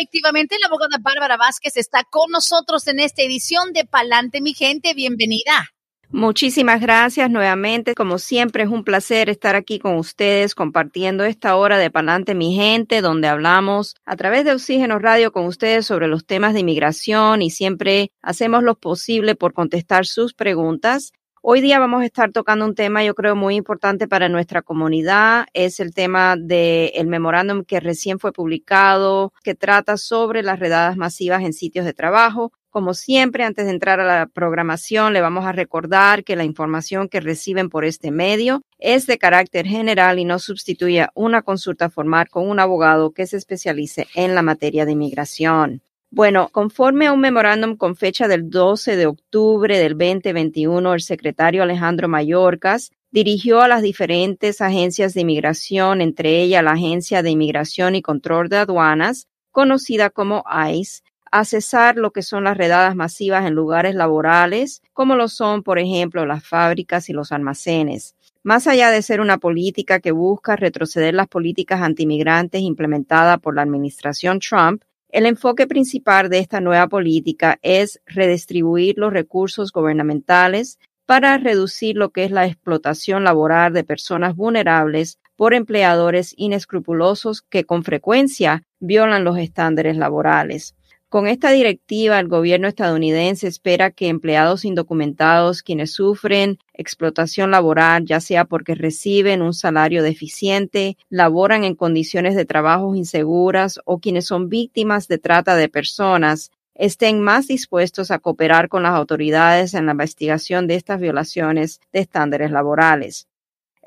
Efectivamente, la abogada Bárbara Vázquez está con nosotros en esta edición de Palante mi gente. Bienvenida. Muchísimas gracias nuevamente. Como siempre, es un placer estar aquí con ustedes compartiendo esta hora de Palante Mi Gente, donde hablamos a través de Oxígeno Radio con ustedes sobre los temas de inmigración y siempre hacemos lo posible por contestar sus preguntas. Hoy día vamos a estar tocando un tema yo creo muy importante para nuestra comunidad. Es el tema del memorándum que recién fue publicado, que trata sobre las redadas masivas en sitios de trabajo. Como siempre, antes de entrar a la programación, le vamos a recordar que la información que reciben por este medio es de carácter general y no sustituye una consulta formal con un abogado que se especialice en la materia de inmigración. Bueno, conforme a un memorándum con fecha del 12 de octubre del 2021, el secretario Alejandro Mayorkas dirigió a las diferentes agencias de inmigración, entre ellas la Agencia de Inmigración y Control de Aduanas, conocida como ICE, a cesar lo que son las redadas masivas en lugares laborales, como lo son, por ejemplo, las fábricas y los almacenes. Más allá de ser una política que busca retroceder las políticas antimigrantes implementadas por la administración Trump, el enfoque principal de esta nueva política es redistribuir los recursos gubernamentales para reducir lo que es la explotación laboral de personas vulnerables por empleadores inescrupulosos que con frecuencia violan los estándares laborales. Con esta directiva, el gobierno estadounidense espera que empleados indocumentados quienes sufren explotación laboral, ya sea porque reciben un salario deficiente, laboran en condiciones de trabajo inseguras o quienes son víctimas de trata de personas, estén más dispuestos a cooperar con las autoridades en la investigación de estas violaciones de estándares laborales.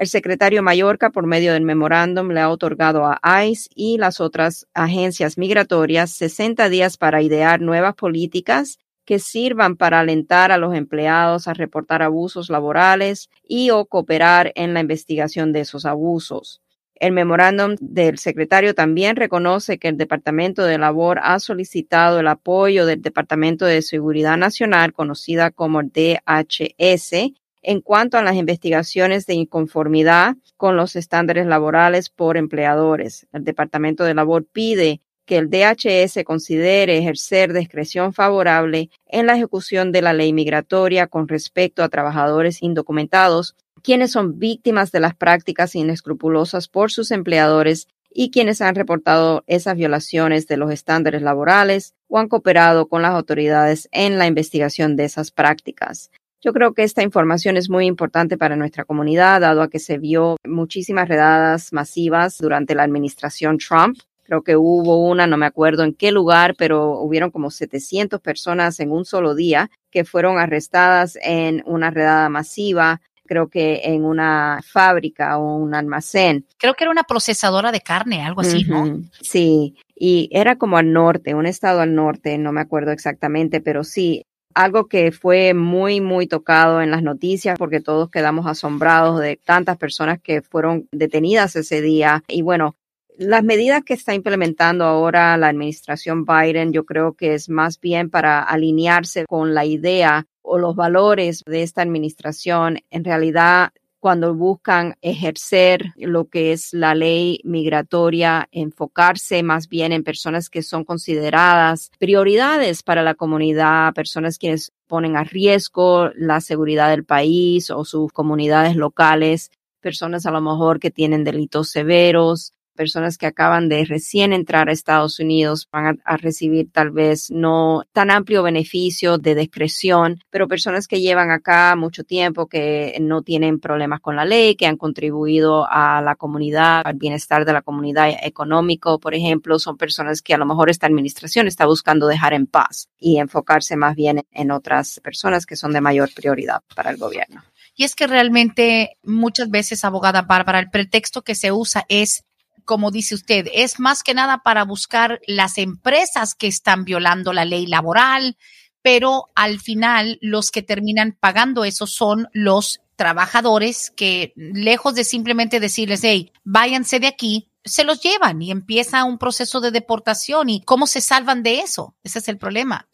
El secretario Mallorca, por medio del memorándum, le ha otorgado a ICE y las otras agencias migratorias 60 días para idear nuevas políticas que sirvan para alentar a los empleados a reportar abusos laborales y o cooperar en la investigación de esos abusos. El memorándum del secretario también reconoce que el Departamento de Labor ha solicitado el apoyo del Departamento de Seguridad Nacional, conocida como DHS, en cuanto a las investigaciones de inconformidad con los estándares laborales por empleadores. El Departamento de Labor pide que el DHS considere ejercer discreción favorable en la ejecución de la ley migratoria con respecto a trabajadores indocumentados, quienes son víctimas de las prácticas inescrupulosas por sus empleadores y quienes han reportado esas violaciones de los estándares laborales o han cooperado con las autoridades en la investigación de esas prácticas. Yo creo que esta información es muy importante para nuestra comunidad, dado a que se vio muchísimas redadas masivas durante la administración Trump. Creo que hubo una, no me acuerdo en qué lugar, pero hubieron como 700 personas en un solo día que fueron arrestadas en una redada masiva creo que en una fábrica o un almacén. Creo que era una procesadora de carne, algo así, ¿no? Sí, y era como al norte, un estado al norte, no me acuerdo exactamente, pero sí, algo que fue muy, muy tocado en las noticias porque todos quedamos asombrados de tantas personas que fueron detenidas ese día. Y bueno, las medidas que está implementando ahora la administración Biden, yo creo que es más bien para alinearse con la idea o los valores de esta administración. En realidad, cuando buscan ejercer lo que es la ley migratoria, enfocarse más bien en personas que son consideradas prioridades para la comunidad, personas quienes ponen a riesgo la seguridad del país o sus comunidades locales, personas a lo mejor que tienen delitos severos, personas que acaban de recién entrar a Estados Unidos van a, recibir tal vez no tan amplio beneficio de discreción, pero personas que llevan acá mucho tiempo, que no tienen problemas con la ley, que han contribuido a la comunidad, al bienestar de la comunidad económico, por ejemplo, son personas que a lo mejor esta administración está buscando dejar en paz y enfocarse más bien en otras personas que son de mayor prioridad para el gobierno. Y es que realmente muchas veces, abogada Bárbara, el pretexto que se usa es como dice usted, es más que nada para buscar las empresas que están violando la ley laboral, pero al final los que terminan pagando eso son los trabajadores que lejos de simplemente decirles, hey, váyanse de aquí, se los llevan y empieza un proceso de deportación. ¿Y cómo se salvan de eso? Ese es el problema.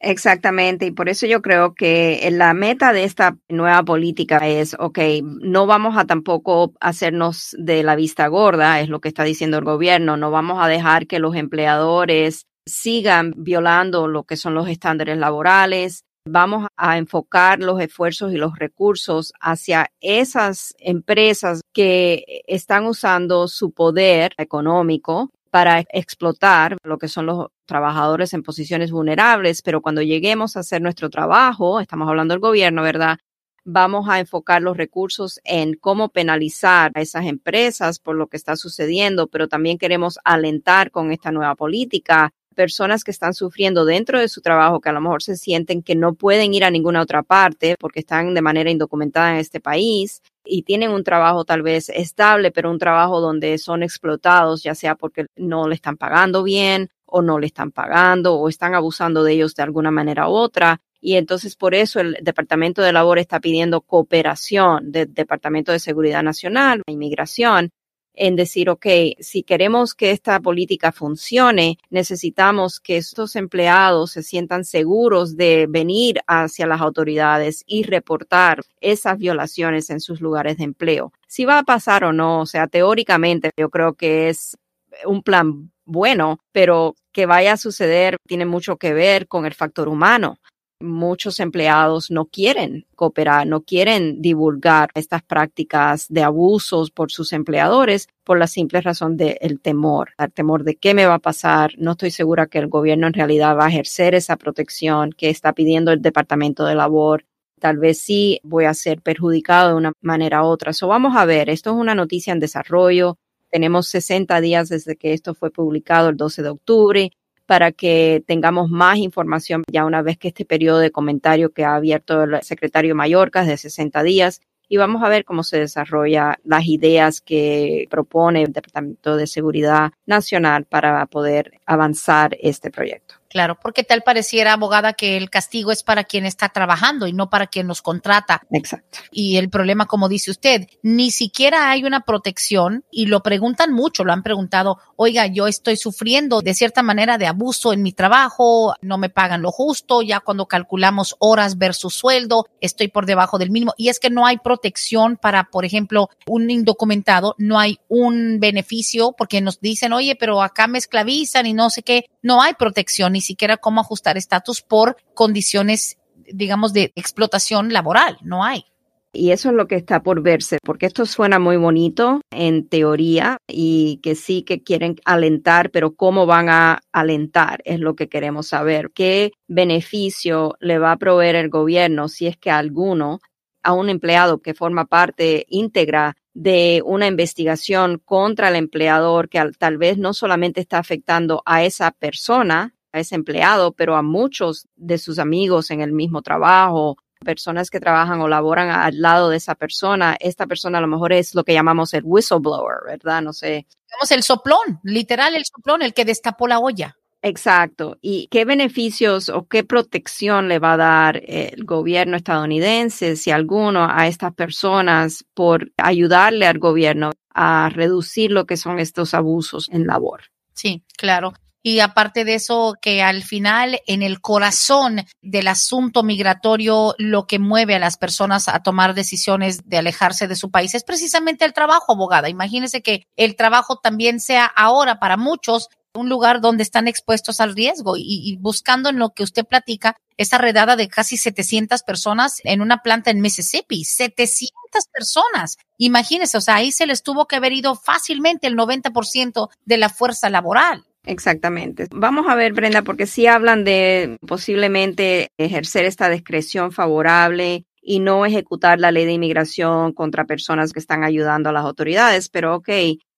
Exactamente, y por eso yo creo que la meta de esta nueva política es, ok, no vamos a tampoco hacernos de la vista gorda, es lo que está diciendo el gobierno, no vamos a dejar que los empleadores sigan violando lo que son los estándares laborales, vamos a enfocar los esfuerzos y los recursos hacia esas empresas que están usando su poder económico para explotar lo que son los trabajadores en posiciones vulnerables, pero cuando lleguemos a hacer nuestro trabajo, estamos hablando del gobierno, ¿verdad? Vamos a enfocar los recursos en cómo penalizar a esas empresas por lo que está sucediendo, pero también queremos alentar con esta nueva política personas que están sufriendo dentro de su trabajo, que a lo mejor se sienten que no pueden ir a ninguna otra parte porque están de manera indocumentada en este país, y tienen un trabajo tal vez estable, pero un trabajo donde son explotados, ya sea porque no le están pagando bien o no le están pagando o están abusando de ellos de alguna manera u otra. Y entonces por eso el Departamento de Labor está pidiendo cooperación del Departamento de Seguridad Nacional, Inmigración, en decir, ok, si queremos que esta política funcione, necesitamos que estos empleados se sientan seguros de venir hacia las autoridades y reportar esas violaciones en sus lugares de empleo. Si va a pasar o no, o sea, teóricamente yo creo que es un plan bueno, pero que vaya a suceder tiene mucho que ver con el factor humano muchos empleados no quieren cooperar, no quieren divulgar estas prácticas de abusos por sus empleadores por la simple razón del temor, el temor de qué me va a pasar. No estoy segura que el gobierno en realidad va a ejercer esa protección que está pidiendo el Departamento de Labor. Tal vez sí voy a ser perjudicado de una manera u otra. So vamos a ver, esto es una noticia en desarrollo. Tenemos 60 días desde que esto fue publicado el 12 de octubre para que tengamos más información ya una vez que este periodo de comentario que ha abierto el secretario Mallorca de 60 días y vamos a ver cómo se desarrolla las ideas que propone el Departamento de Seguridad Nacional para poder avanzar este proyecto. Claro, porque tal pareciera, abogada, que el castigo es para quien está trabajando y no para quien nos contrata. Exacto. Y el problema, como dice usted, ni siquiera hay una protección y lo preguntan mucho, lo han preguntado, oiga, yo estoy sufriendo de cierta manera de abuso en mi trabajo, no me pagan lo justo, ya cuando calculamos horas versus sueldo, estoy por debajo del mínimo. Y es que no hay protección para, por ejemplo, un indocumentado, no hay un beneficio porque nos dicen, oye, pero acá me esclavizan y no sé qué, no hay protección ni siquiera cómo ajustar estatus por condiciones, digamos, de explotación laboral. No hay. Y eso es lo que está por verse, porque esto suena muy bonito en teoría y que sí que quieren alentar, pero cómo van a alentar es lo que queremos saber. ¿Qué beneficio le va a proveer el gobierno si es que alguno a un empleado que forma parte íntegra de una investigación contra el empleador que tal vez no solamente está afectando a esa persona, ese empleado, pero a muchos de sus amigos en el mismo trabajo, personas que trabajan o laboran al lado de esa persona. Esta persona a lo mejor es lo que llamamos el whistleblower, ¿verdad? No sé. Digamos el soplón, literal el soplón, el que destapó la olla. Exacto. ¿Y qué beneficios o qué protección le va a dar el gobierno estadounidense, si alguno, a estas personas por ayudarle al gobierno a reducir lo que son estos abusos en labor? Sí, claro. Y aparte de eso, que al final, en el corazón del asunto migratorio, lo que mueve a las personas a tomar decisiones de alejarse de su país es precisamente el trabajo, abogada. Imagínese que el trabajo también sea ahora para muchos un lugar donde están expuestos al riesgo y, y, buscando en lo que usted platica, esa redada de casi 700 personas en una planta en Mississippi, 700 personas. Imagínese, o sea, ahí se les tuvo que haber ido fácilmente el 90% de la fuerza laboral. Exactamente. Vamos a ver, Brenda, porque sí hablan de posiblemente ejercer esta discreción favorable y no ejecutar la ley de inmigración contra personas que están ayudando a las autoridades, pero ok,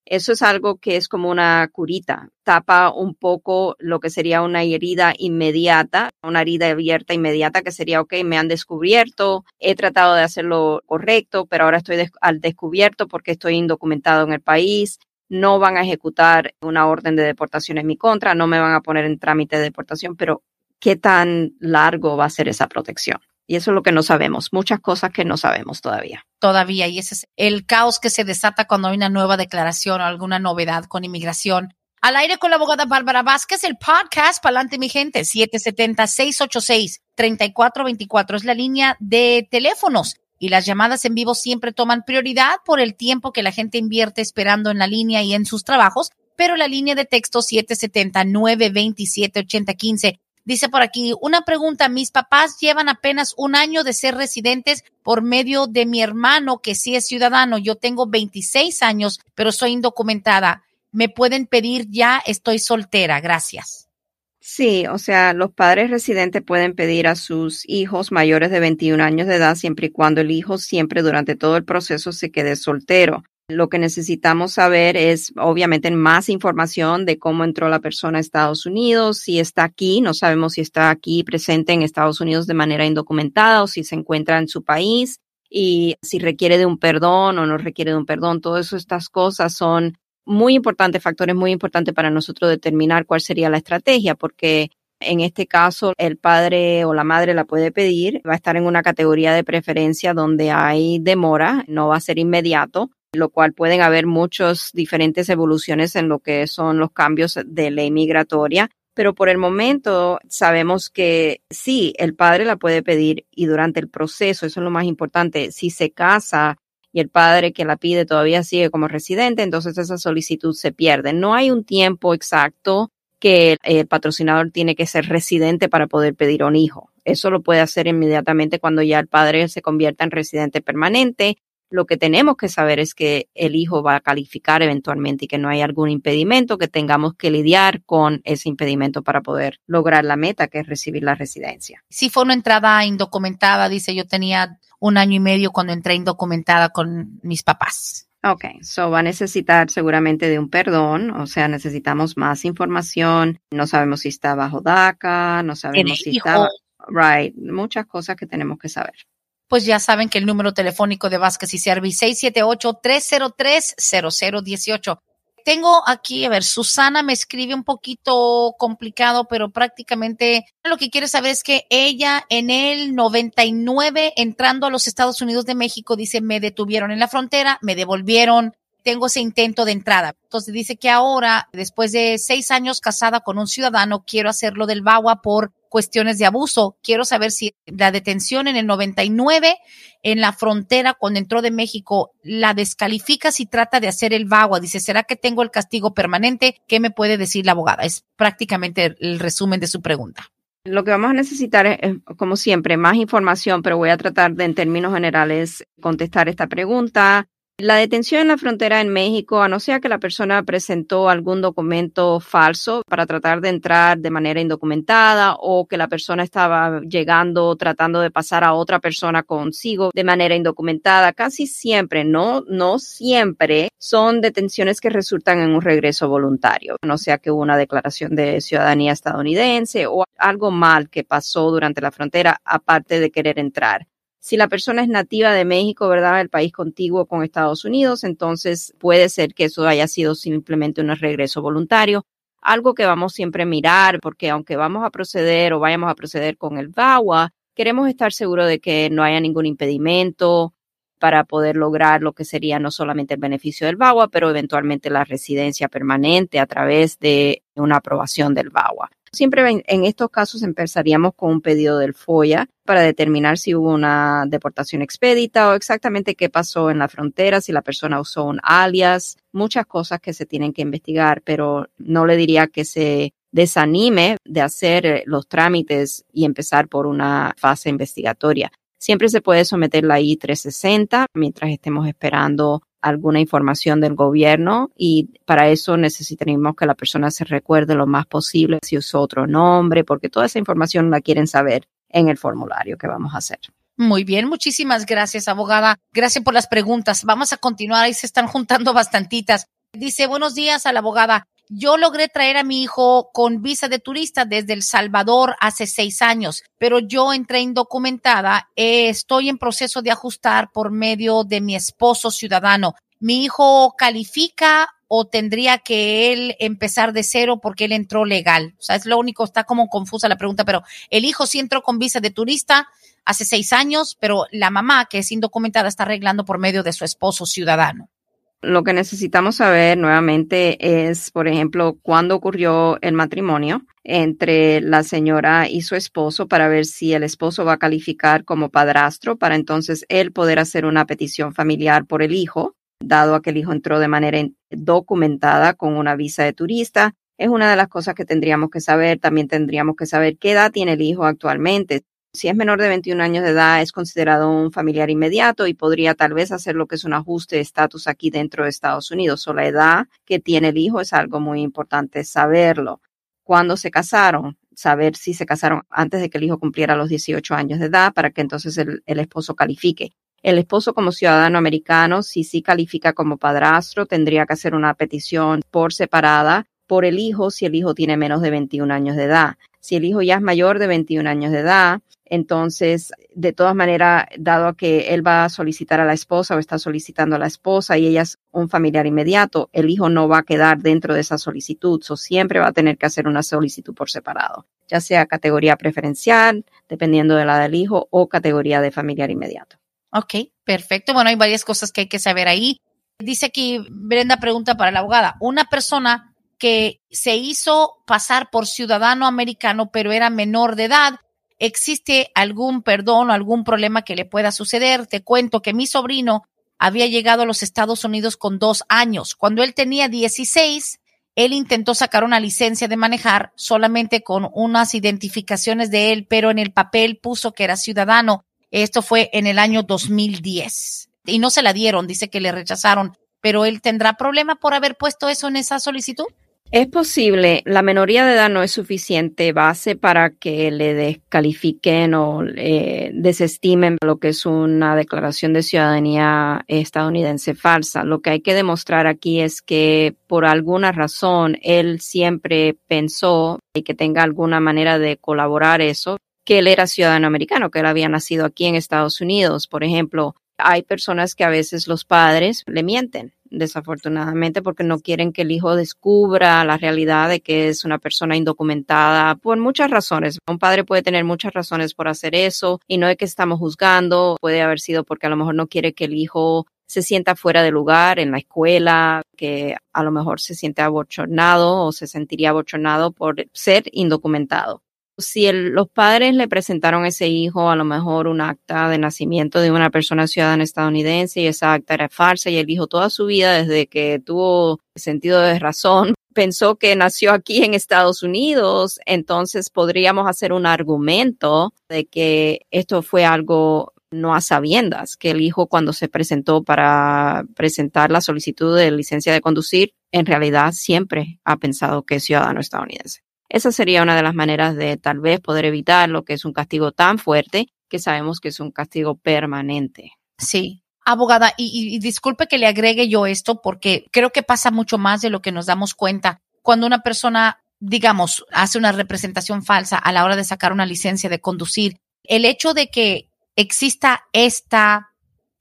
eso es algo que es como una curita, tapa un poco lo que sería una herida inmediata, una herida abierta inmediata que sería, ok, me han descubierto, he tratado de hacerlo correcto, pero ahora estoy al descubierto porque estoy indocumentado en el país, no van a ejecutar una orden de deportación en mi contra, no me van a poner en trámite de deportación, pero ¿qué tan largo va a ser esa protección? Y eso es lo que no sabemos, muchas cosas que no sabemos todavía. Todavía, y ese es el caos que se desata cuando hay una nueva declaración o alguna novedad con inmigración. Al aire con la abogada Bárbara Vázquez, el podcast Palante mi gente, 770-686-3424 es la línea de teléfonos y las llamadas en vivo siempre toman prioridad por el tiempo que la gente invierte esperando en la línea y en sus trabajos, pero la línea de texto 770-927-8015 Dice por aquí, una pregunta, mis papás llevan apenas un año de ser residentes por medio de mi hermano que sí es ciudadano. Yo tengo 26 años, pero soy indocumentada. ¿Me pueden pedir ya? Estoy soltera. Gracias. Sí, o sea, los padres residentes pueden pedir a sus hijos mayores de 21 años de edad siempre y cuando el hijo siempre durante todo el proceso se quede soltero. Lo que necesitamos saber es, obviamente, más información de cómo entró la persona a Estados Unidos, si está aquí, no sabemos si está aquí presente en Estados Unidos de manera indocumentada o si se encuentra en su país y si requiere de un perdón o no requiere de un perdón. Todas estas cosas son muy importantes, factores muy importantes para nosotros determinar cuál sería la estrategia, porque en este caso, el padre o la madre la puede pedir, va a estar en una categoría de preferencia donde hay demora, no va a ser inmediato lo cual pueden haber muchas diferentes evoluciones en lo que son los cambios de ley migratoria. Pero por el momento sabemos que sí, el padre la puede pedir y durante el proceso, eso es lo más importante, si se casa y el padre que la pide todavía sigue como residente, entonces esa solicitud se pierde. No hay un tiempo exacto que el patrocinador tiene que ser residente para poder pedir un hijo. Eso lo puede hacer inmediatamente cuando ya el padre se convierta en residente permanente lo que tenemos que saber es que el hijo va a calificar eventualmente y que no hay algún impedimento, que tengamos que lidiar con ese impedimento para poder lograr la meta, que es recibir la residencia. Si fue una entrada indocumentada, dice yo tenía un año y medio cuando entré indocumentada con mis papás. Ok, so va a necesitar seguramente de un perdón, o sea, necesitamos más información. No sabemos si está bajo DACA, no sabemos si está. Right, muchas cosas que tenemos que saber pues ya saben que el número telefónico de Vázquez y Servi 678-303-0018. Tengo aquí, a ver, Susana me escribe un poquito complicado, pero prácticamente lo que quiere saber es que ella en el 99, entrando a los Estados Unidos de México, dice, me detuvieron en la frontera, me devolvieron, tengo ese intento de entrada. Entonces dice que ahora, después de seis años casada con un ciudadano, quiero hacerlo del VAWA por cuestiones de abuso. Quiero saber si la detención en el 99 en la frontera cuando entró de México la descalifica si trata de hacer el VAWA. Dice, ¿será que tengo el castigo permanente? ¿Qué me puede decir la abogada? Es prácticamente el resumen de su pregunta. Lo que vamos a necesitar es, como siempre, más información, pero voy a tratar de, en términos generales, contestar esta pregunta. La detención en la frontera en México, a no ser que la persona presentó algún documento falso para tratar de entrar de manera indocumentada o que la persona estaba llegando tratando de pasar a otra persona consigo de manera indocumentada, casi siempre, no, no siempre, son detenciones que resultan en un regreso voluntario, no sea que hubo una declaración de ciudadanía estadounidense o algo mal que pasó durante la frontera aparte de querer entrar. Si la persona es nativa de México, ¿verdad? El país contiguo con Estados Unidos, entonces puede ser que eso haya sido simplemente un regreso voluntario. Algo que vamos siempre a mirar, porque aunque vamos a proceder o vayamos a proceder con el VAWA, queremos estar seguros de que no haya ningún impedimento para poder lograr lo que sería no solamente el beneficio del VAWA, pero eventualmente la residencia permanente a través de una aprobación del VAWA. Siempre en estos casos empezaríamos con un pedido del FOIA para determinar si hubo una deportación expedita o exactamente qué pasó en la frontera, si la persona usó un alias, muchas cosas que se tienen que investigar, pero no le diría que se desanime de hacer los trámites y empezar por una fase investigatoria. Siempre se puede someter la I-360 mientras estemos esperando alguna información del gobierno y para eso necesitaremos que la persona se recuerde lo más posible si usó otro nombre, porque toda esa información la quieren saber en el formulario que vamos a hacer. Muy bien, muchísimas gracias, abogada. Gracias por las preguntas. Vamos a continuar, ahí se están juntando bastantitas. Dice, buenos días a la abogada. Yo logré traer a mi hijo con visa de turista desde El Salvador hace seis años, pero yo entré indocumentada. Eh, estoy en proceso de ajustar por medio de mi esposo ciudadano. Mi hijo califica o tendría que él empezar de cero porque él entró legal? O sea, es lo único, está como confusa la pregunta, pero el hijo sí entró con visa de turista hace seis años, pero la mamá, que es indocumentada, está arreglando por medio de su esposo ciudadano. Lo que necesitamos saber nuevamente es, por ejemplo, cuándo ocurrió el matrimonio entre la señora y su esposo para ver si el esposo va a calificar como padrastro para entonces él poder hacer una petición familiar por el hijo, dado a que el hijo entró de manera documentada con una visa de turista. Es una de las cosas que tendríamos que saber. También tendríamos que saber qué edad tiene el hijo actualmente. Si es menor de 21 años de edad, es considerado un familiar inmediato y podría tal vez hacer lo que es un ajuste de estatus aquí dentro de Estados Unidos. O la edad que tiene el hijo es algo muy importante saberlo. Cuando se casaron, saber si se casaron antes de que el hijo cumpliera los 18 años de edad para que entonces el, el esposo califique. El esposo como ciudadano americano, si sí califica como padrastro, tendría que hacer una petición por separada por el hijo si el hijo tiene menos de 21 años de edad. Si el hijo ya es mayor de 21 años de edad, entonces, de todas maneras, dado que él va a solicitar a la esposa o está solicitando a la esposa y ella es un familiar inmediato, el hijo no va a quedar dentro de esa solicitud. So, siempre va a tener que hacer una solicitud por separado, ya sea categoría preferencial, dependiendo de la del hijo, o categoría de familiar inmediato. Ok, perfecto. Bueno, hay varias cosas que hay que saber ahí. Dice aquí, Brenda pregunta para la abogada, una persona que se hizo pasar por ciudadano americano, pero era menor de edad, ¿existe algún perdón o algún problema que le pueda suceder? Te cuento que mi sobrino había llegado a los Estados Unidos con dos años. Cuando él tenía 16, él intentó sacar una licencia de manejar solamente con unas identificaciones de él, pero en el papel puso que era ciudadano. Esto fue en el año 2010 y no se la dieron, dice que le rechazaron, pero él tendrá problema por haber puesto eso en esa solicitud. Es posible, la menoría de edad no es suficiente base para que le descalifiquen o desestimen lo que es una declaración de ciudadanía estadounidense falsa. Lo que hay que demostrar aquí es que por alguna razón él siempre pensó y que tenga alguna manera de colaborar eso, que él era ciudadano americano, que él había nacido aquí en Estados Unidos. Por ejemplo, hay personas que a veces los padres le mienten desafortunadamente, porque no quieren que el hijo descubra la realidad de que es una persona indocumentada por muchas razones. Un padre puede tener muchas razones por hacer eso y no es que estamos juzgando, puede haber sido porque a lo mejor no quiere que el hijo se sienta fuera de lugar en la escuela, que a lo mejor se siente abochornado o se sentiría abochornado por ser indocumentado si los padres le presentaron a ese hijo a lo mejor un acta de nacimiento de una persona ciudadana estadounidense y esa acta era falsa y el hijo toda su vida desde que tuvo sentido de razón pensó que nació aquí en Estados Unidos, entonces podríamos hacer un argumento de que esto fue algo no a sabiendas, que el hijo cuando se presentó para presentar la solicitud de licencia de conducir, en realidad siempre ha pensado que es ciudadano estadounidense. Esa sería una de las maneras de tal vez poder evitar lo que es un castigo tan fuerte que sabemos que es un castigo permanente. Sí. Abogada, y, disculpe que le agregue yo esto porque creo que pasa mucho más de lo que nos damos cuenta. Cuando una persona, digamos, hace una representación falsa a la hora de sacar una licencia de conducir, el hecho de que exista esta,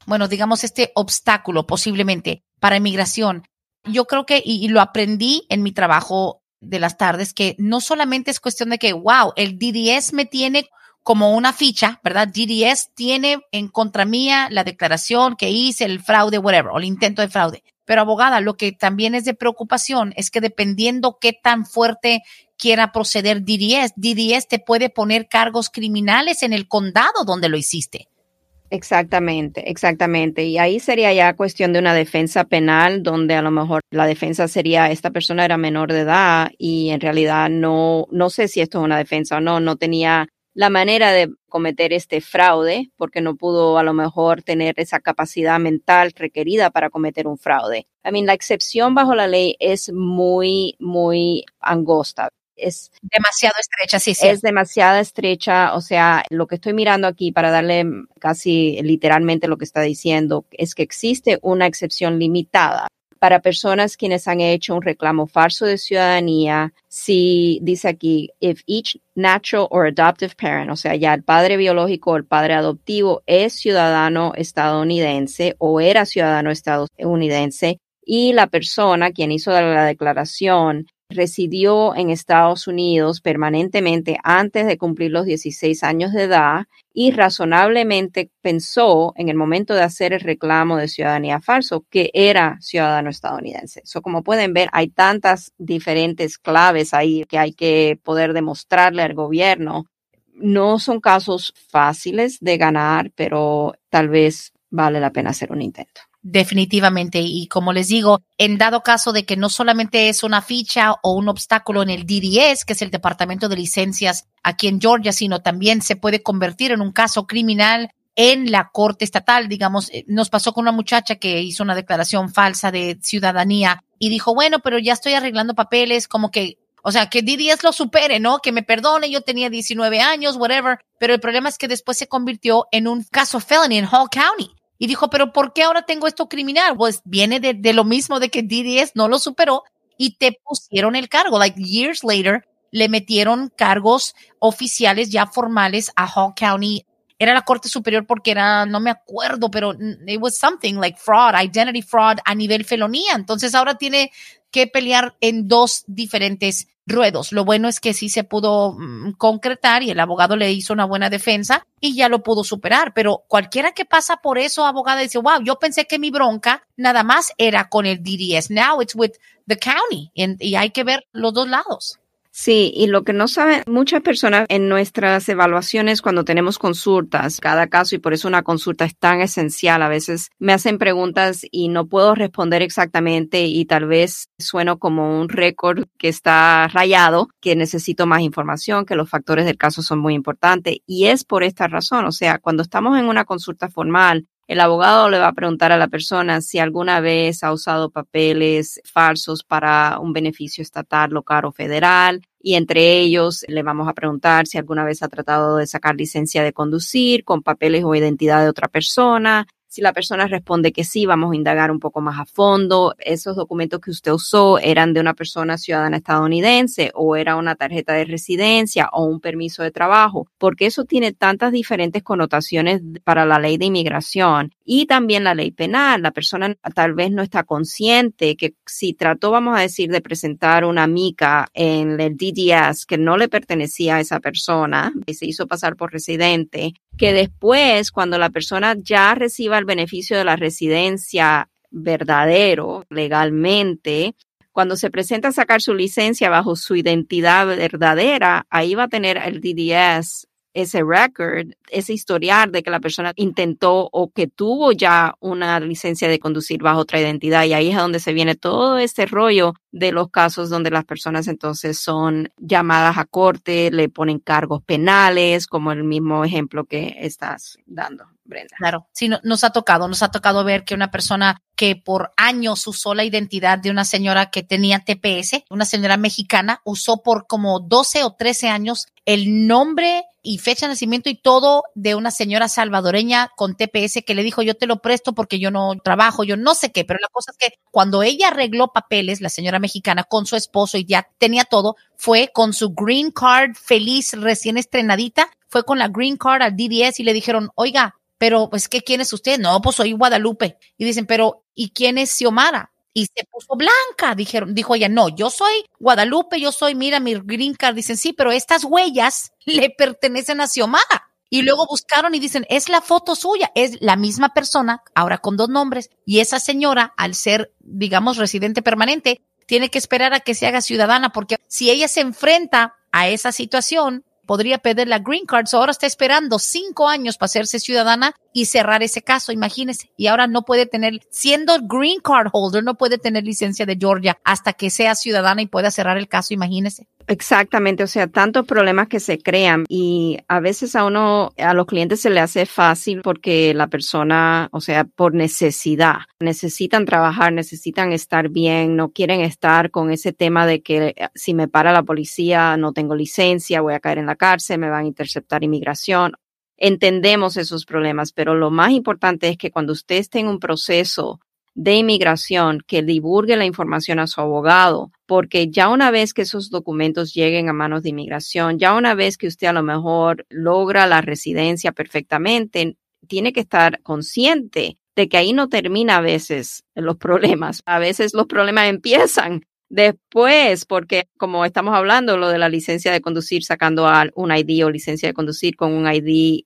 bueno, digamos, este obstáculo posiblemente para inmigración, yo creo que, y lo aprendí en mi trabajo de las tardes, que no solamente es cuestión de que, wow, el DDS me tiene como una ficha, ¿verdad? DDS tiene en contra mía la declaración que hice, el fraude, whatever, o el intento de fraude. Pero abogada, lo que también es de preocupación es que dependiendo qué tan fuerte quiera proceder DDS, DDS te puede poner cargos criminales en el condado donde lo hiciste. Exactamente, exactamente. Y ahí sería ya cuestión de una defensa penal donde a lo mejor la defensa sería esta persona era menor de edad y en realidad no, no sé si esto es una defensa o no, no tenía la manera de cometer este fraude porque no pudo a lo mejor tener esa capacidad mental requerida para cometer un fraude. I mean, la excepción bajo la ley es muy, muy angosta es demasiado estrecha, sí, sí. Es demasiado estrecha, o sea, lo que estoy mirando aquí para darle casi literalmente lo que está diciendo es que existe una excepción limitada para personas quienes han hecho un reclamo falso de ciudadanía, si dice aquí, if each natural or adoptive parent, o sea, ya el padre biológico o el padre adoptivo es ciudadano estadounidense o era ciudadano estadounidense y la persona quien hizo la declaración residió en Estados Unidos permanentemente antes de cumplir los 16 años de edad y razonablemente pensó en el momento de hacer el reclamo de ciudadanía falso que era ciudadano estadounidense. So, como pueden ver, hay tantas diferentes claves ahí que hay que poder demostrarle al gobierno. No son casos fáciles de ganar, pero tal vez vale la pena hacer un intento. Definitivamente. Y como les digo, en dado caso de que no solamente es una ficha o un obstáculo en el DDS, que es el Departamento de Licencias aquí en Georgia, sino también se puede convertir en un caso criminal en la corte estatal. Digamos, eh, nos pasó con una muchacha que hizo una declaración falsa de ciudadanía y dijo, bueno, pero ya estoy arreglando papeles, como que o sea, que DDS lo supere, ¿no? Que me perdone, yo tenía 19 años, whatever. Pero el problema es que después se convirtió en un caso felony en Hall County. Y dijo, pero ¿por qué ahora tengo esto criminal? Pues viene de, de lo mismo de que DDS no lo superó y te pusieron el cargo. Like years later, le metieron cargos oficiales ya formales a Hall County. Era la Corte Superior porque era, no me acuerdo, pero it was something like fraud, identity fraud a nivel felonía. Entonces ahora tiene que pelear en dos diferentes ruedos. Lo bueno es que sí se pudo mm, concretar y el abogado le hizo una buena defensa y ya lo pudo superar. Pero cualquiera que pasa por eso, abogada, dice, wow, yo pensé que mi bronca nada más era con el DDS. Now it's with the county. y hay que ver los dos lados. Sí, y lo que no saben muchas personas en nuestras evaluaciones cuando tenemos consultas, cada caso, y por eso una consulta es tan esencial, a veces me hacen preguntas y no puedo responder exactamente y tal vez sueno como un récord que está rayado, que necesito más información, que los factores del caso son muy importantes. Y es por esta razón, o sea, cuando estamos en una consulta formal, el abogado le va a preguntar a la persona si alguna vez ha usado papeles falsos para un beneficio estatal, local o federal. Y entre ellos le vamos a preguntar si alguna vez ha tratado de sacar licencia de conducir con papeles o identidad de otra persona, si la persona responde que sí, vamos a indagar un poco más a fondo. Esos documentos que usted usó eran de una persona ciudadana estadounidense o era una tarjeta de residencia o un permiso de trabajo, porque eso tiene tantas diferentes connotaciones para la ley de inmigración y también la ley penal. La persona tal vez no está consciente que si trató, vamos a decir, de presentar una mica en el DDS que no le pertenecía a esa persona y se hizo pasar por residente, que después, cuando la persona ya reciba el beneficio de la residencia verdadero legalmente, cuando se presenta a sacar su licencia bajo su identidad verdadera, ahí va a tener el DDS ese record, ese historial de que la persona intentó o que tuvo ya una licencia de conducir bajo otra identidad. Y ahí es donde se viene todo este rollo de los casos donde las personas entonces son llamadas a corte, le ponen cargos penales, como el mismo ejemplo que estás dando. Brenda. Claro, sí, nos ha tocado, nos ha tocado ver que una persona que por años usó la identidad de una señora que tenía TPS, una señora mexicana, usó por como 12 o 13 años el nombre y fecha de nacimiento y todo de una señora salvadoreña con TPS que le dijo yo te lo presto porque yo no trabajo, yo no sé qué, pero la cosa es que cuando ella arregló papeles, la señora mexicana con su esposo y ya tenía todo, fue con su green card feliz, recién estrenadita, fue con la green card al DDS y le dijeron, oiga, pero pues, ¿qué quién es usted? No, pues soy Guadalupe. Y dicen, pero ¿y quién es Xiomara? Y se puso blanca, dijeron, dijo ella, no, yo soy Guadalupe, yo soy, mira mi green card. Dicen, sí, pero estas huellas le pertenecen a Xiomara. Y luego buscaron y dicen, es la foto suya, es la misma persona, ahora con dos nombres. Y esa señora, al ser, digamos, residente permanente, tiene que esperar a que se haga ciudadana, porque si ella se enfrenta a esa situación, podría pedir la green card. ahora está esperando cinco años para hacerse ciudadana y cerrar ese caso, imagínese. Y ahora no puede tener, siendo green card holder, no puede tener licencia de Georgia hasta que sea ciudadana y pueda cerrar el caso, imagínese. Exactamente, o sea, tantos problemas que se crean y a veces a uno, a los clientes se le hace fácil porque la persona, o sea, por necesidad, necesitan trabajar, necesitan estar bien, no quieren estar con ese tema de que eh, si me para la policía no tengo licencia, voy a caer en la cárcel, me van a interceptar inmigración. Entendemos esos problemas, pero lo más importante es que cuando usted esté en un proceso de inmigración que divulgue la información a su abogado, porque ya una vez que esos documentos lleguen a manos de inmigración, ya una vez que usted a lo mejor logra la residencia perfectamente, tiene que estar consciente de que ahí no termina a veces los problemas. A veces los problemas empiezan después, porque como estamos hablando, lo de la licencia de conducir sacando un ID o licencia de conducir con un ID,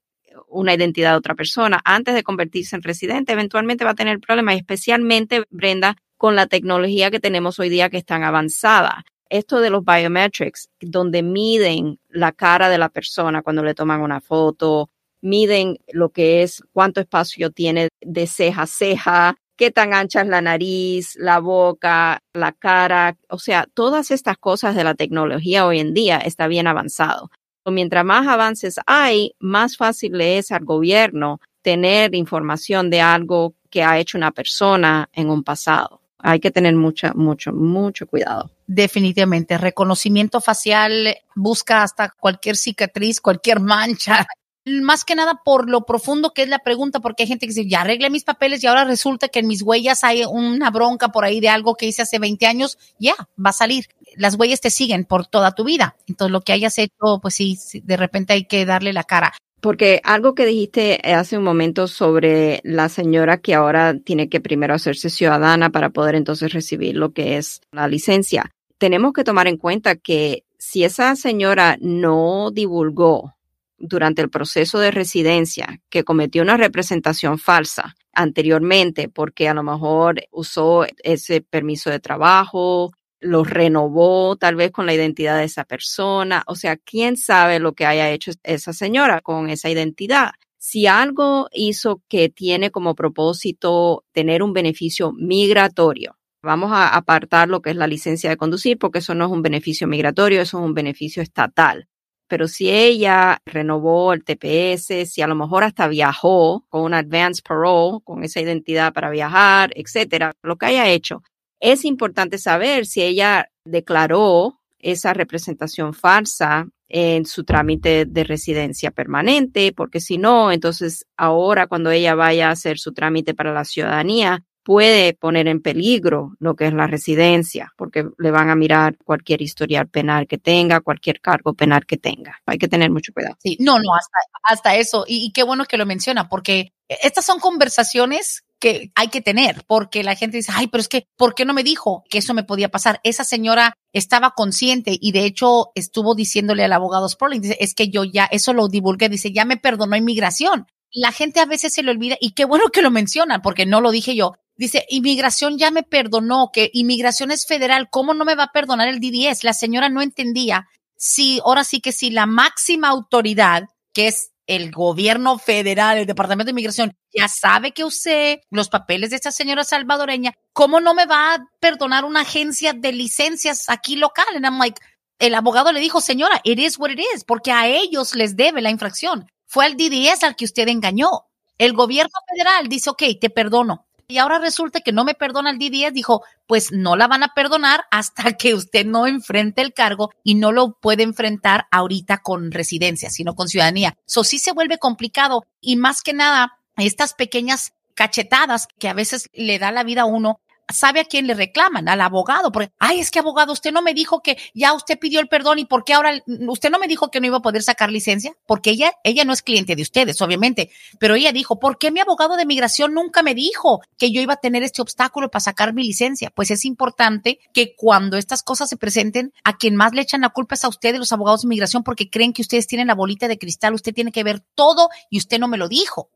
una identidad de otra persona, antes de convertirse en residente, eventualmente va a tener problemas, especialmente, Brenda, con la tecnología que tenemos hoy día que es tan avanzada. Esto de los biometrics, donde miden la cara de la persona cuando le toman una foto, miden lo que es cuánto espacio tiene de ceja a ceja, qué tan ancha es la nariz, la boca, la cara, o sea, todas estas cosas de la tecnología hoy en día está bien avanzado. Mientras más avances hay, más fácil le es al gobierno tener información de algo que ha hecho una persona en un pasado. Hay que tener mucho, mucho, mucho cuidado. Definitivamente. Reconocimiento facial busca hasta cualquier cicatriz, cualquier mancha más que nada por lo profundo que es la pregunta, porque hay gente que dice, ya arreglé mis papeles y ahora resulta que en mis huellas hay una bronca por ahí de algo que hice hace 20 años, ya, va a salir. Las huellas te siguen por toda tu vida. Entonces, lo que hayas hecho, pues sí, de repente hay que darle la cara. Porque algo que dijiste hace un momento sobre la señora que ahora tiene que primero hacerse ciudadana para poder entonces recibir lo que es la licencia. Tenemos que tomar en cuenta que si esa señora no divulgó durante el proceso de residencia que cometió una representación falsa anteriormente porque a lo mejor usó ese permiso de trabajo, lo renovó tal vez con la identidad de esa persona, o sea, quién sabe lo que haya hecho esa señora con esa identidad. Si algo hizo que tiene como propósito tener un beneficio migratorio, vamos a apartar lo que es la licencia de conducir porque eso no es un beneficio migratorio, eso es un beneficio estatal pero si ella renovó el TPS, si a lo mejor hasta viajó con un advance parole, con esa identidad para viajar, etcétera, lo que haya hecho, es importante saber si ella declaró esa representación falsa en su trámite de residencia permanente, porque si no, entonces ahora cuando ella vaya a hacer su trámite para la ciudadanía, puede poner en peligro lo que es la residencia, porque le van a mirar cualquier historial penal que tenga, cualquier cargo penal que tenga. Hay que tener mucho cuidado. Sí, no, no, hasta, hasta eso. Y, y qué bueno que lo menciona, porque estas son conversaciones que hay que tener, porque la gente dice, ay, pero es que, ¿por qué no me dijo que eso me podía pasar? Esa señora estaba consciente y de hecho estuvo diciéndole al abogado Sperling, dice, es que yo ya, eso lo divulgué, dice, ya me perdonó inmigración. La gente a veces se le olvida y qué bueno que lo mencionan, porque no lo dije yo, Dice, inmigración ya me perdonó, que inmigración es federal, ¿cómo no me va a perdonar el D10? La señora no entendía si, ahora sí que si la máxima autoridad, que es el gobierno federal, el Departamento de Inmigración, ya sabe que usé los papeles de esta señora salvadoreña, ¿cómo no me va a perdonar una agencia de licencias aquí local? And I'm like, el abogado le dijo, señora, it is what it is, porque a ellos les debe la infracción. Fue al D10 al que usted engañó. El gobierno federal dice, ok, te perdono y ahora resulta que no me perdona el D10, dijo, pues no la van a perdonar hasta que usted no enfrente el cargo y no lo puede enfrentar ahorita con residencia, sino con ciudadanía. Eso sí se vuelve complicado y más que nada, estas pequeñas cachetadas que a veces le da la vida a uno sabe a quién le reclaman, al abogado, porque, ay, es que abogado, usted no me dijo que ya usted pidió el perdón y por qué ahora usted no me dijo que no iba a poder sacar licencia, porque ella, ella no es cliente de ustedes, obviamente, pero ella dijo, ¿por qué mi abogado de migración nunca me dijo que yo iba a tener este obstáculo para sacar mi licencia? Pues es importante que cuando estas cosas se presenten, a quien más le echan la culpa es a ustedes, los abogados de migración, porque creen que ustedes tienen la bolita de cristal, usted tiene que ver todo y usted no me lo dijo.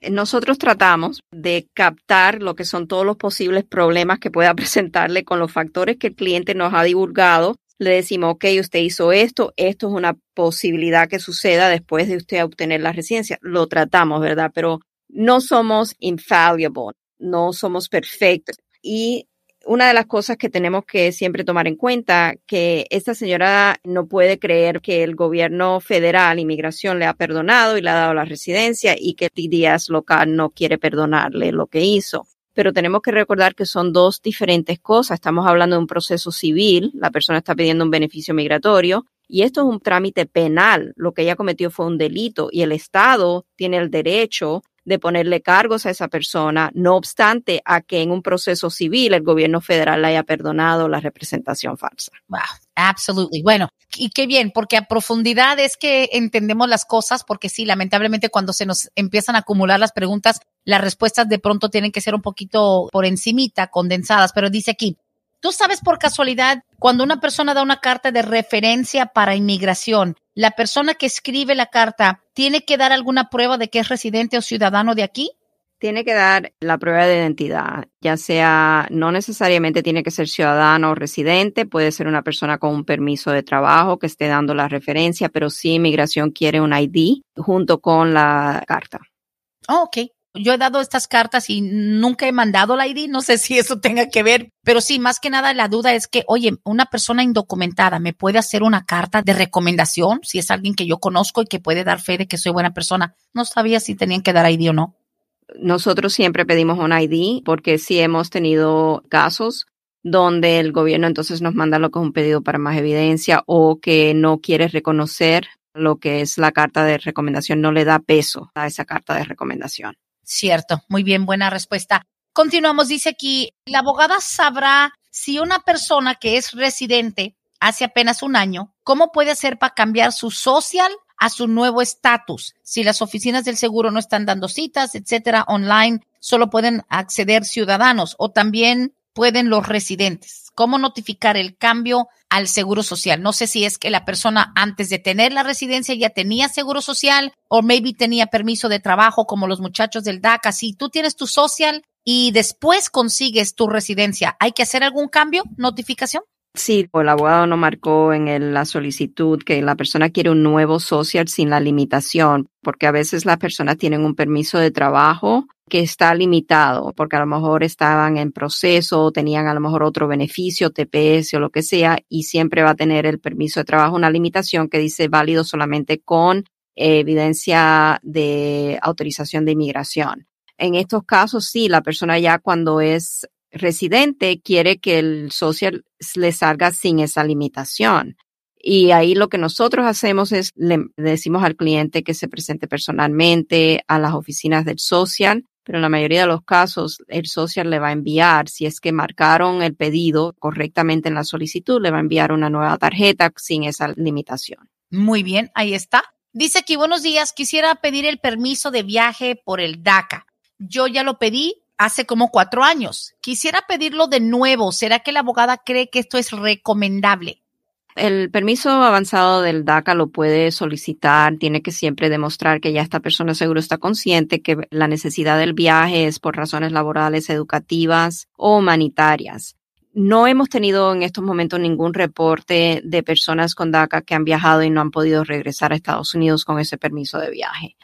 Nosotros tratamos de captar lo que son todos los posibles problemas que pueda presentarle con los factores que el cliente nos ha divulgado. Le decimos, ok, usted hizo esto, esto es una posibilidad que suceda después de usted obtener la residencia. Lo tratamos, ¿verdad? Pero no somos infallible, no somos perfectos. Y una de las cosas que tenemos que siempre tomar en cuenta que esta señora no puede creer que el gobierno federal, inmigración, le ha perdonado y le ha dado la residencia y que el TDS local no quiere perdonarle lo que hizo. Pero tenemos que recordar que son dos diferentes cosas. Estamos hablando de un proceso civil, la persona está pidiendo un beneficio migratorio y esto es un trámite penal. Lo que ella cometió fue un delito y el Estado tiene el derecho de ponerle cargos a esa persona, no obstante a que en un proceso civil el gobierno federal haya perdonado la representación falsa. Wow, absolutely. Bueno, y qué bien, porque a profundidad es que entendemos las cosas, porque sí, lamentablemente cuando se nos empiezan a acumular las preguntas, las respuestas de pronto tienen que ser un poquito por encimita, condensadas, pero dice aquí, ¿Tú sabes por casualidad cuando una persona da una carta de referencia para inmigración, la persona que escribe la carta tiene que dar alguna prueba de que es residente o ciudadano de aquí? Tiene que dar la prueba de identidad, ya sea, no necesariamente tiene que ser ciudadano o residente, puede ser una persona con un permiso de trabajo que esté dando la referencia, pero sí inmigración quiere un ID junto con la carta. Oh, ok yo he dado estas cartas y nunca he mandado la ID, no sé si eso tenga que ver, pero sí, más que nada la duda es que, oye, una persona indocumentada me puede hacer una carta de recomendación si es alguien que yo conozco y que puede dar fe de que soy buena persona. No sabía si tenían que dar ID o no. Nosotros siempre pedimos un ID porque sí hemos tenido casos donde el gobierno entonces nos manda lo que es un pedido para más evidencia o que no quiere reconocer lo que es la carta de recomendación, no le da peso a esa carta de recomendación. Cierto, muy bien, buena respuesta. Continuamos, dice aquí, la abogada sabrá si una persona que es residente hace apenas un año, ¿cómo puede hacer para cambiar su social a su nuevo estatus? Si las oficinas del seguro no están dando citas, etcétera, online, solo pueden acceder ciudadanos o también pueden los residentes. ¿Cómo notificar el cambio al seguro social? No sé si es que la persona antes de tener la residencia ya tenía seguro social o maybe tenía permiso de trabajo como los muchachos del DACA. Si tú tienes tu social y después consigues tu residencia, ¿hay que hacer algún cambio? ¿Notificación? Sí, el abogado no marcó en la solicitud que la persona quiere un nuevo social sin la limitación, porque a veces las personas tienen un permiso de trabajo que está limitado, porque a lo mejor estaban en proceso o tenían a lo mejor otro beneficio, TPS o lo que sea, y siempre va a tener el permiso de trabajo una limitación que dice válido solamente con evidencia de autorización de inmigración. En estos casos, sí, la persona ya cuando es residente quiere que el social le salga sin esa limitación. Y ahí lo que nosotros hacemos es le decimos al cliente que se presente personalmente a las oficinas del social, pero en la mayoría de los casos el social le va a enviar, si es que marcaron el pedido correctamente en la solicitud, le va a enviar una nueva tarjeta sin esa limitación. Muy bien, ahí está. Dice aquí, buenos días, quisiera pedir el permiso de viaje por el DACA. Yo ya lo pedí, hace como cuatro años. Quisiera pedirlo de nuevo. ¿Será que la abogada cree que esto es recomendable? El permiso avanzado del DACA lo puede solicitar, tiene que siempre demostrar que ya esta persona seguro está consciente que la necesidad del viaje es por razones laborales, educativas o humanitarias. No hemos tenido en estos momentos ningún reporte de personas con DACA que han viajado y no han podido regresar a Estados Unidos con ese permiso de viaje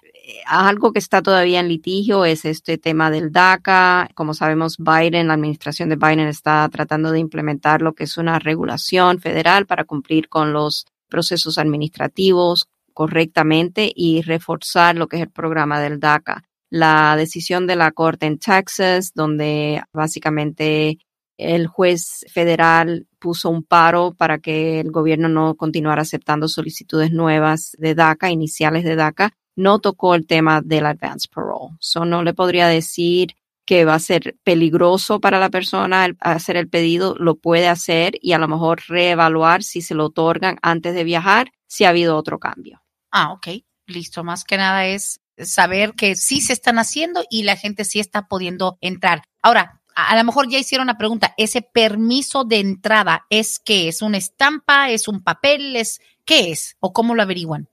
algo que está todavía en litigio es este tema del DACA. Como sabemos, Biden, la administración de Biden está tratando de implementar lo que es una regulación federal para cumplir con los procesos administrativos correctamente y reforzar lo que es el programa del DACA. La decisión de la Corte en Texas, donde básicamente el juez federal puso un paro para que el gobierno no continuara aceptando solicitudes nuevas de DACA, iniciales de DACA, no tocó el tema del advance parole. So no le podría decir que va a ser peligroso para la persona hacer el pedido, lo puede hacer y a lo mejor reevaluar si se lo otorgan antes de viajar, si ha habido otro cambio. Ah, ok, listo. Más que nada es saber que sí se están haciendo y la gente sí está pudiendo entrar. Ahora, a lo mejor ya hicieron una pregunta, ¿ese permiso de entrada es qué? ¿Es una estampa? ¿Es un papel? ¿Es qué es? ¿O cómo lo averiguan?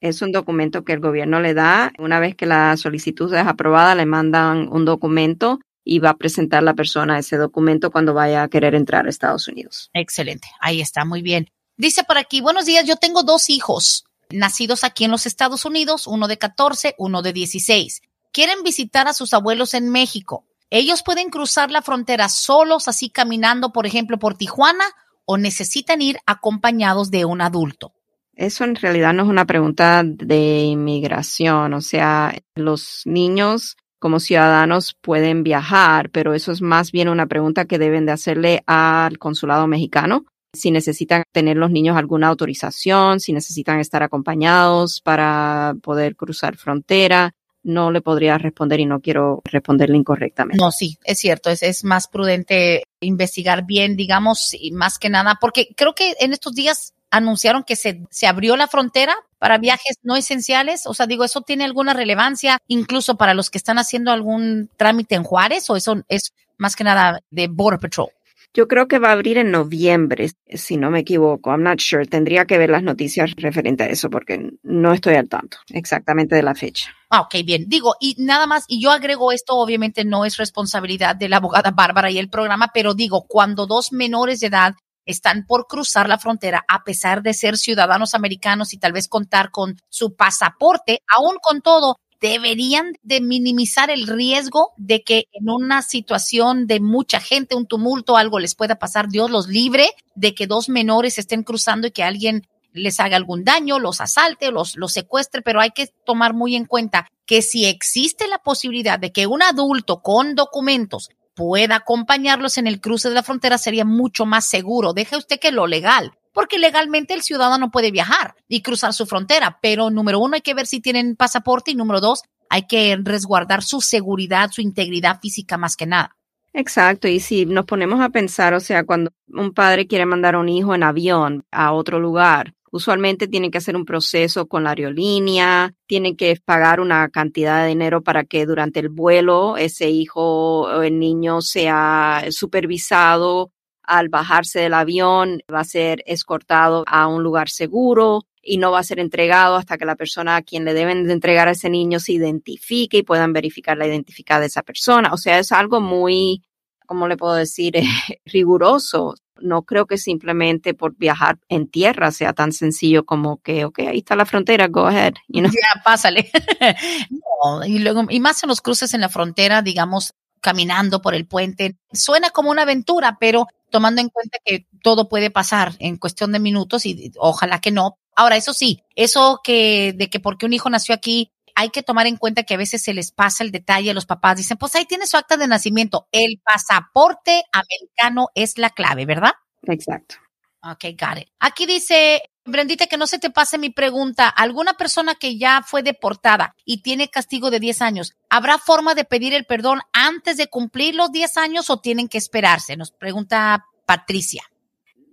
Es un documento que el gobierno le da. Una vez que la solicitud es aprobada, le mandan un documento y va a presentar la persona ese documento cuando vaya a querer entrar a Estados Unidos. Excelente. Ahí está, muy bien. Dice por aquí, buenos días, yo tengo dos hijos nacidos aquí en los Estados Unidos, uno de 14, uno de 16. Quieren visitar a sus abuelos en México. ¿Ellos pueden cruzar la frontera solos, así caminando, por ejemplo, por Tijuana, o necesitan ir acompañados de un adulto? Eso en realidad no es una pregunta de inmigración, o sea, los niños como ciudadanos pueden viajar, pero eso es más bien una pregunta que deben de hacerle al consulado mexicano. Si necesitan tener los niños alguna autorización, si necesitan estar acompañados para poder cruzar frontera. no le podría responder y no quiero responderle incorrectamente. No, sí, es cierto, es, es más prudente investigar bien, digamos, y más que nada, porque creo que en estos días anunciaron que se, se abrió la frontera para viajes no esenciales. O sea, digo, ¿eso tiene alguna relevancia incluso para los que están haciendo algún trámite en Juárez o eso es más que nada de Border Patrol? Yo creo que va a abrir en noviembre, si no me equivoco. I'm not sure. Tendría que ver las noticias referente a eso porque no estoy al tanto exactamente de la fecha. Ah, ok, bien. Digo, y nada más, y yo agrego esto, obviamente no es responsabilidad de la abogada Bárbara y el programa, pero digo, cuando dos menores de edad están por cruzar la frontera a pesar de ser ciudadanos americanos y tal vez contar con su pasaporte, aún con todo, deberían de minimizar el riesgo de que en una situación de mucha gente, un tumulto, algo les pueda pasar, Dios los libre de que dos menores estén cruzando y que alguien les haga algún daño, los asalte, los, los secuestre, pero hay que tomar muy en cuenta que si existe la posibilidad de que un adulto con documentos pueda acompañarlos en el cruce de la frontera sería mucho más seguro. Deje usted que lo legal, porque legalmente el ciudadano puede viajar y cruzar su frontera, pero número uno hay que ver si tienen pasaporte y número dos hay que resguardar su seguridad, su integridad física más que nada. Exacto, y si nos ponemos a pensar, o sea, cuando un padre quiere mandar a un hijo en avión a otro lugar, Usualmente tienen que hacer un proceso con la aerolínea, tienen que pagar una cantidad de dinero para que durante el vuelo ese hijo o el niño sea supervisado. Al bajarse del avión va a ser escortado a un lugar seguro y no va a ser entregado hasta que la persona a quien le deben de entregar a ese niño se identifique y puedan verificar la identidad de esa persona. O sea, es algo muy, ¿cómo le puedo decir? riguroso no creo que simplemente por viajar en tierra sea tan sencillo como que, ok, ahí está la frontera, go ahead. You know? Ya, pásale. y luego, y más en los cruces en la frontera, digamos, caminando por el puente. Suena como una aventura, pero tomando en cuenta que todo puede pasar en cuestión de minutos y ojalá que no. Ahora, eso sí, eso que de que porque un hijo nació aquí hay que tomar en cuenta que a veces se les pasa el detalle a los papás. Dicen, pues ahí tiene su acta de nacimiento. El pasaporte americano es la clave, ¿verdad? Exacto. Ok, got it. Aquí dice, Brendita, que no se te pase mi pregunta. ¿Alguna persona que ya fue deportada y tiene castigo de 10 años, ¿habrá forma de pedir el perdón antes de cumplir los 10 años o tienen que esperarse? Nos pregunta Patricia.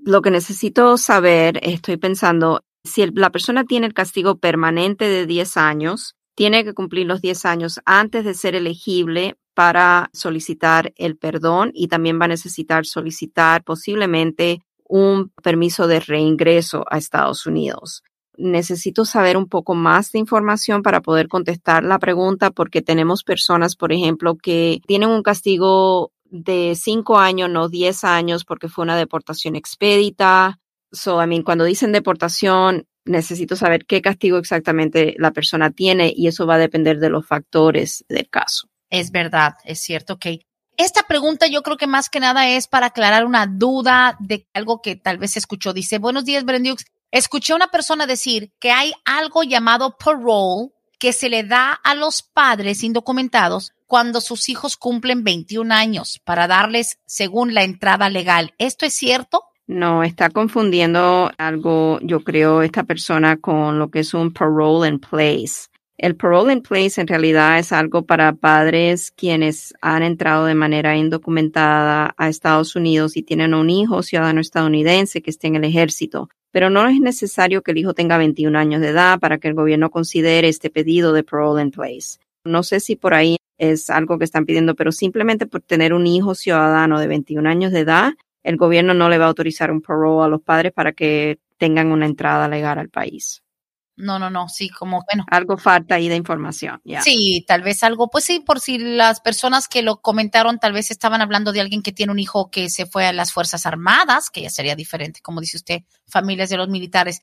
Lo que necesito saber, estoy pensando, si la persona tiene el castigo permanente de 10 años, tiene que cumplir los 10 años antes de ser elegible para solicitar el perdón y también va a necesitar solicitar posiblemente un permiso de reingreso a Estados Unidos. Necesito saber un poco más de información para poder contestar la pregunta porque tenemos personas, por ejemplo, que tienen un castigo de 5 años, no 10 años, porque fue una deportación expedita. So, I mean, cuando dicen deportación, necesito saber qué castigo exactamente la persona tiene y eso va a depender de los factores del caso. Es verdad, es cierto que esta pregunta yo creo que más que nada es para aclarar una duda de algo que tal vez escuchó. Dice, buenos días, Brendiux. Escuché a una persona decir que hay algo llamado parole que se le da a los padres indocumentados cuando sus hijos cumplen 21 años para darles según la entrada legal. ¿Esto es cierto? No, está confundiendo algo, yo creo, esta persona con lo que es un parole in place. El parole in place en realidad es algo para padres quienes han entrado de manera indocumentada a Estados Unidos y tienen un hijo ciudadano estadounidense que esté en el ejército. Pero no es necesario que el hijo tenga 21 años de edad para que el gobierno considere este pedido de parole in place. No sé si por ahí es algo que están pidiendo, pero simplemente por tener un hijo ciudadano de 21 años de edad, el gobierno no le va a autorizar un parole a los padres para que tengan una entrada legal al país. No, no, no, sí, como, bueno. Algo falta ahí de información. Sí, tal vez algo, pues sí, por si las personas que lo comentaron tal vez estaban hablando de alguien que tiene un hijo que se fue a las Fuerzas Armadas, que ya sería diferente, como dice usted, familias de los militares.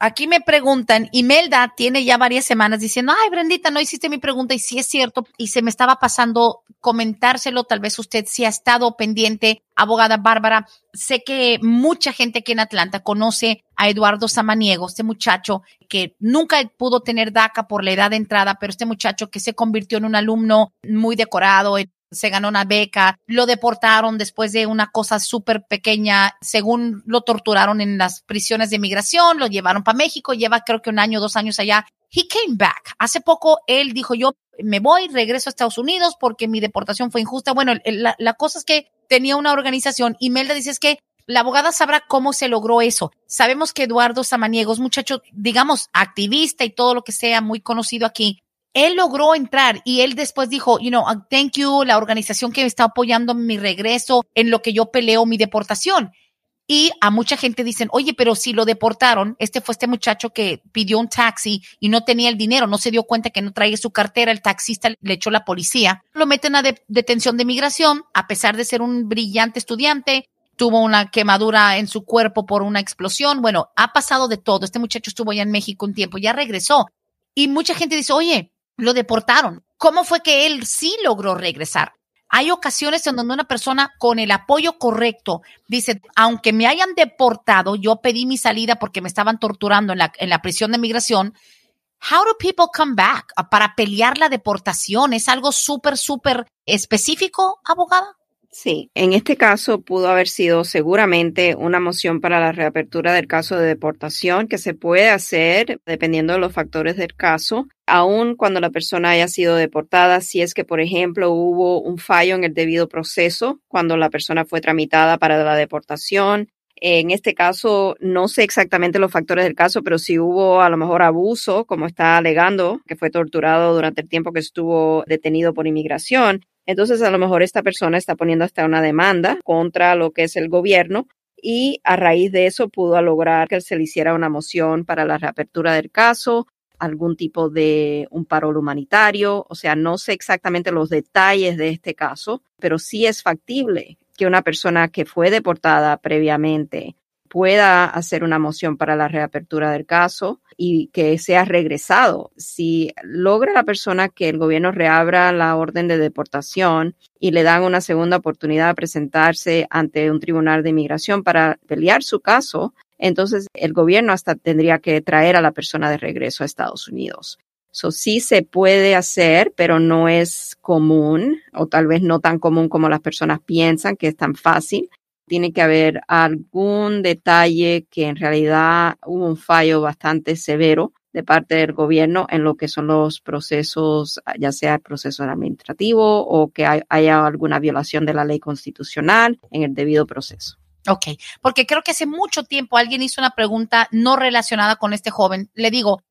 Aquí me preguntan, Imelda tiene ya varias semanas diciendo, ay, Brendita, no hiciste mi pregunta y sí es cierto, y se me estaba pasando comentárselo, tal vez usted sí ha estado pendiente, abogada Bárbara, sé que mucha gente aquí en Atlanta conoce a Eduardo Samaniego, este muchacho que nunca pudo tener DACA por la edad de entrada, pero este muchacho que se convirtió en un alumno muy decorado, se ganó una beca, lo deportaron después de una cosa súper pequeña, según lo torturaron en las prisiones de migración, lo llevaron para México, lleva creo que un año, dos años allá. He came back. Hace poco él dijo, yo me voy, regreso a Estados Unidos porque mi deportación fue injusta. Bueno, la, la cosa es que tenía una organización. Imelda dice es que la abogada sabrá cómo se logró eso. Sabemos que Eduardo Samaniegos, muchacho, digamos, activista y todo lo que sea, muy conocido aquí, él logró entrar y él después dijo, you know, uh, thank you, la organización que me está apoyando en mi regreso, en lo que yo peleo mi deportación. Y a mucha gente dicen, oye, pero si lo deportaron, este fue este muchacho que pidió un taxi y no tenía el dinero, no se dio cuenta que no traía su cartera, el taxista le echó la policía, lo meten a detención de migración, a pesar de ser un brillante estudiante, tuvo una quemadura en su cuerpo por una explosión, bueno, ha pasado de todo, este muchacho estuvo ya en México un tiempo, ya regresó. Y mucha gente dice, oye, lo deportaron. ¿Cómo fue que él sí logró regresar? Hay ocasiones en donde una persona con el apoyo correcto dice, aunque me hayan deportado, yo pedí mi salida porque me estaban torturando en la, en la prisión de migración. How do people come back? Para pelear la deportación, ¿es algo súper, súper específico, abogada? Sí, en este caso pudo haber sido seguramente una moción para la reapertura del caso de deportación que se puede hacer dependiendo de los factores del caso, aun cuando la persona haya sido deportada, si es que, por ejemplo, hubo un fallo en el debido proceso cuando la persona fue tramitada para la deportación. En este caso, no sé exactamente los factores del caso, pero si hubo a lo mejor abuso, como está alegando, que fue torturado durante el tiempo que estuvo detenido por inmigración, entonces, a lo mejor esta persona está poniendo hasta una demanda contra lo que es el gobierno y a raíz de eso pudo lograr que se le hiciera una moción para la reapertura del caso, algún tipo de un paro humanitario. O sea, no sé exactamente los detalles de este caso, pero sí es factible que una persona que fue deportada previamente pueda hacer una moción para la reapertura del caso y que sea regresado. Si logra la persona que el gobierno reabra la orden de deportación y le dan una segunda oportunidad de presentarse ante un tribunal de inmigración para pelear su caso, entonces el gobierno hasta tendría que traer a la persona de regreso a Estados Unidos. Eso sí se puede hacer, pero no es común, o tal vez no tan común como las personas piensan que es tan fácil tiene que haber algún detalle que en realidad hubo un fallo bastante severo de parte del gobierno en lo que son los procesos, ya sea el proceso administrativo o que haya alguna violación de la ley constitucional en el debido proceso. Ok, porque creo que hace mucho tiempo alguien hizo una pregunta no relacionada con este joven. Le digo,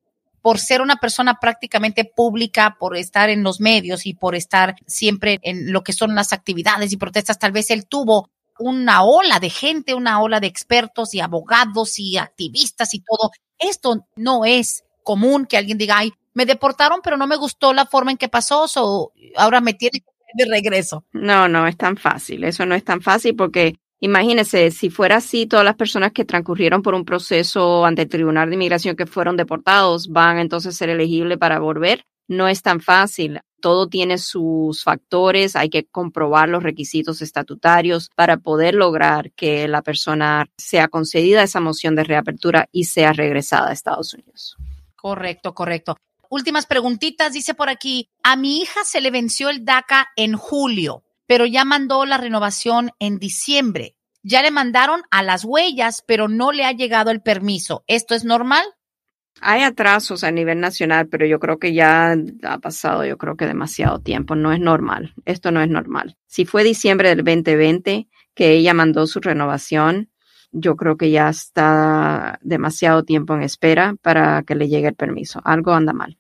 por ser una persona prácticamente pública, por estar en los medios y por estar siempre en lo que son las actividades y protestas, tal vez él tuvo una ola de gente, una ola de expertos y abogados y activistas y todo. Esto no es común que alguien diga, ay, me deportaron, pero no me gustó la forma en que pasó, o ahora me tiene que de regreso. No, no es tan fácil. Eso no es tan fácil porque imagínese, si fuera así, todas las personas que transcurrieron por un proceso ante el Tribunal de Inmigración que fueron deportados van entonces a ser elegibles para volver. No es tan fácil todo tiene sus factores, hay que comprobar los requisitos estatutarios para poder lograr que la persona sea concedida esa moción de reapertura y sea regresada a Estados Unidos. Correcto, correcto. Últimas preguntitas, dice por aquí, a mi hija se le venció el DACA en julio, pero ya mandó la renovación en diciembre. Ya le mandaron a las huellas, pero no le ha llegado el permiso. ¿Esto es normal? Hay atrasos a nivel nacional, pero yo creo que ya ha pasado, yo creo que demasiado tiempo. No es normal. Esto no es normal. Si fue diciembre del 2020 que ella mandó su renovación, yo creo que ya está demasiado tiempo en espera para que le llegue el permiso. Algo anda mal.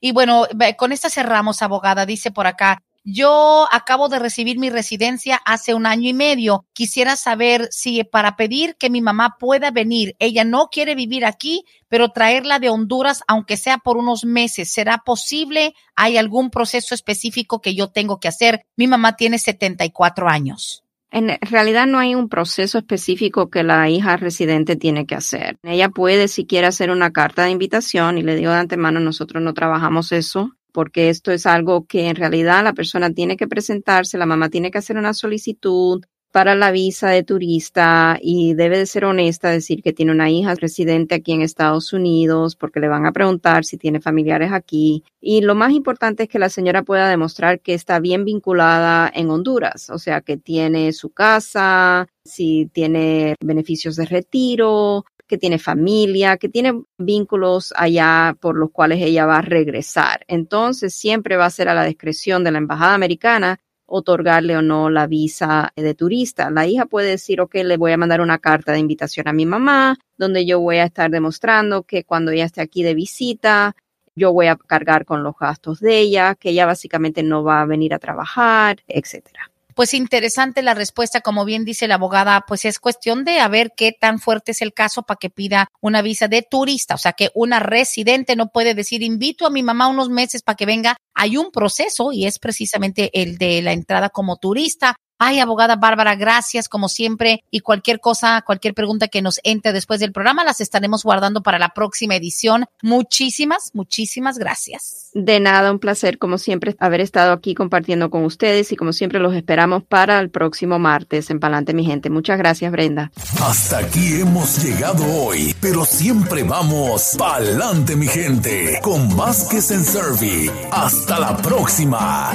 Y bueno, con esta cerramos, abogada. Dice por acá, yo acabo de recibir mi residencia hace un año y medio. Quisiera saber si para pedir que mi mamá pueda venir, ella no quiere vivir aquí, pero traerla de Honduras, aunque sea por unos meses, ¿será posible? ¿Hay algún proceso específico que yo tengo que hacer? Mi mamá tiene 74 años. En realidad no hay un proceso específico que la hija residente tiene que hacer. Ella puede, si quiere, hacer una carta de invitación y le digo de antemano, nosotros no trabajamos eso porque esto es algo que en realidad la persona tiene que presentarse, la mamá tiene que hacer una solicitud para la visa de turista y debe de ser honesta, decir que tiene una hija residente aquí en Estados Unidos porque le van a preguntar si tiene familiares aquí. Y lo más importante es que la señora pueda demostrar que está bien vinculada en Honduras, o sea, que tiene su casa, si tiene beneficios de retiro, que tiene familia, que tiene vínculos allá por los cuales ella va a regresar. Entonces siempre va a ser a la discreción de la embajada americana otorgarle o no la visa de turista. La hija puede decir, ok, le voy a mandar una carta de invitación a mi mamá, donde yo voy a estar demostrando que cuando ella esté aquí de visita, yo voy a cargar con los gastos de ella, que ella básicamente no va a venir a trabajar, etcétera. Pues interesante la respuesta, como bien dice la abogada, pues es cuestión de a ver qué tan fuerte es el caso para que pida una visa de turista, o sea que una residente no puede decir invito a mi mamá unos meses para que venga, hay un proceso y es precisamente el de la entrada como turista. Ay, abogada Bárbara, gracias como siempre y cualquier cosa, cualquier pregunta que nos entre después del programa las estaremos guardando para la próxima edición. Muchísimas, muchísimas gracias. De nada, un placer como siempre haber estado aquí compartiendo con ustedes y como siempre los esperamos para el próximo martes en Palante mi gente. Muchas gracias, Brenda. Hasta aquí hemos llegado hoy, pero siempre vamos Palante mi gente con Vázquez en Servi. Hasta la próxima.